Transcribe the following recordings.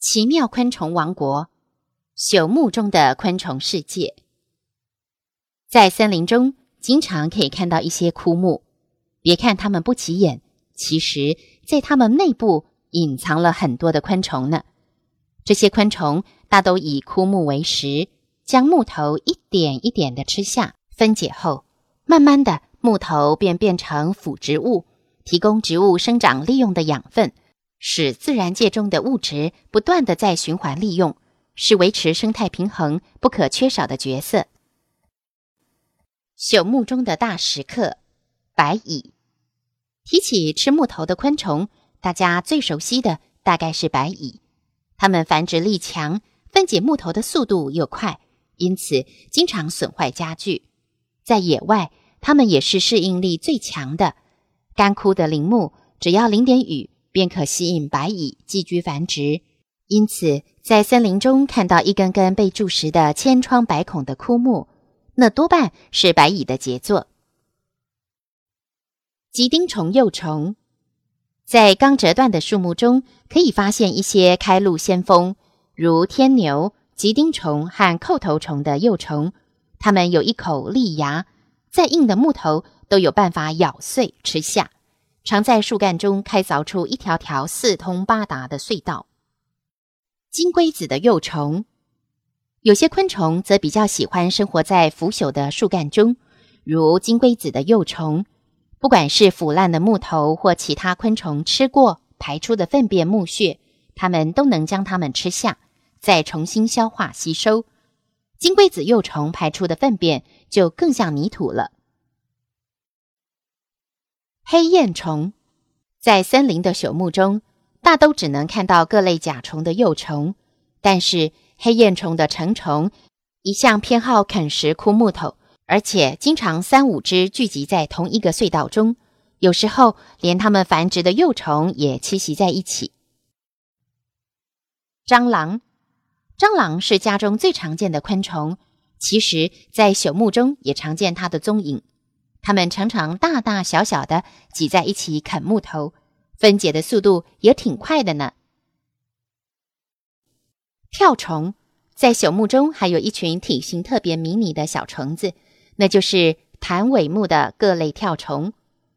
奇妙昆虫王国，朽木中的昆虫世界。在森林中，经常可以看到一些枯木。别看它们不起眼，其实在它们内部隐藏了很多的昆虫呢。这些昆虫大都以枯木为食，将木头一点一点的吃下。分解后，慢慢的木头便变成腐植物，提供植物生长利用的养分。使自然界中的物质不断的在循环利用，是维持生态平衡不可缺少的角色。朽木中的大食客——白蚁。提起吃木头的昆虫，大家最熟悉的大概是白蚁。它们繁殖力强，分解木头的速度又快，因此经常损坏家具。在野外，它们也是适应力最强的。干枯的林木，只要淋点雨。便可吸引白蚁寄居繁殖，因此在森林中看到一根根被蛀蚀的千疮百孔的枯木，那多半是白蚁的杰作。吉丁虫幼虫在刚折断的树木中可以发现一些开路先锋，如天牛、吉丁虫和扣头虫的幼虫，它们有一口利牙，再硬的木头都有办法咬碎吃下。常在树干中开凿出一条条四通八达的隧道。金龟子的幼虫，有些昆虫则比较喜欢生活在腐朽的树干中，如金龟子的幼虫。不管是腐烂的木头或其他昆虫吃过排出的粪便、木屑，它们都能将它们吃下，再重新消化吸收。金龟子幼虫排出的粪便就更像泥土了。黑燕虫在森林的朽木中，大都只能看到各类甲虫的幼虫。但是黑燕虫的成虫一向偏好啃食枯木头，而且经常三五只聚集在同一个隧道中，有时候连它们繁殖的幼虫也栖息在一起。蟑螂，蟑螂是家中最常见的昆虫，其实，在朽木中也常见它的踪影。它们常常大大小小的挤在一起啃木头，分解的速度也挺快的呢。跳虫在朽木中还有一群体型特别迷你的小虫子，那就是弹尾木的各类跳虫。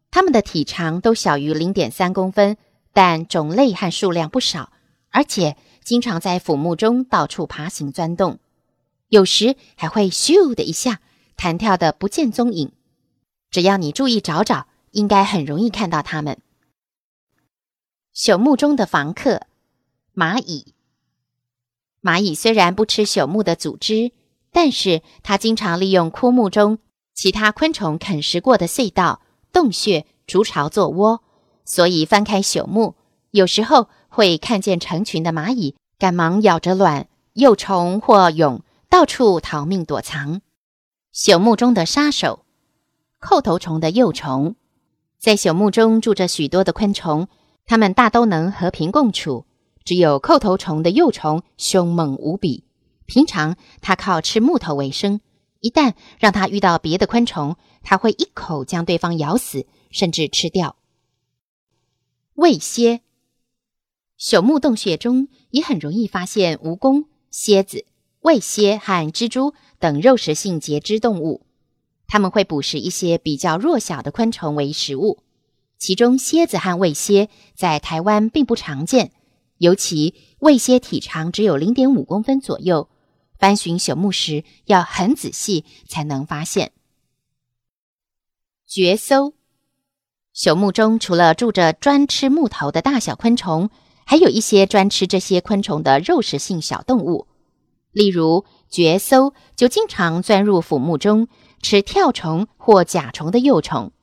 它们的体长都小于零点三公分，但种类和数量不少，而且经常在腐木中到处爬行钻洞，有时还会咻的一下弹跳的不见踪影。只要你注意找找，应该很容易看到它们。朽木中的房客——蚂蚁。蚂蚁虽然不吃朽木的组织，但是它经常利用枯木中其他昆虫啃食过的隧道、洞穴筑巢做窝，所以翻开朽木，有时候会看见成群的蚂蚁，赶忙咬着卵、幼虫或蛹，到处逃命躲藏。朽木中的杀手。扣头虫的幼虫，在朽木中住着许多的昆虫，它们大都能和平共处。只有扣头虫的幼虫凶猛无比，平常它靠吃木头为生，一旦让它遇到别的昆虫，它会一口将对方咬死，甚至吃掉。喂蝎，朽木洞穴中也很容易发现蜈蚣、蝎子、卫蝎和蜘蛛等肉食性节肢动物。他们会捕食一些比较弱小的昆虫为食物，其中蝎子和卫蝎在台湾并不常见，尤其卫蝎体长只有零点五公分左右，翻寻朽木时要很仔细才能发现。蕨藪，朽木中除了住着专吃木头的大小昆虫，还有一些专吃这些昆虫的肉食性小动物，例如蕨藪就经常钻入腐木中。吃跳虫或甲虫的幼虫。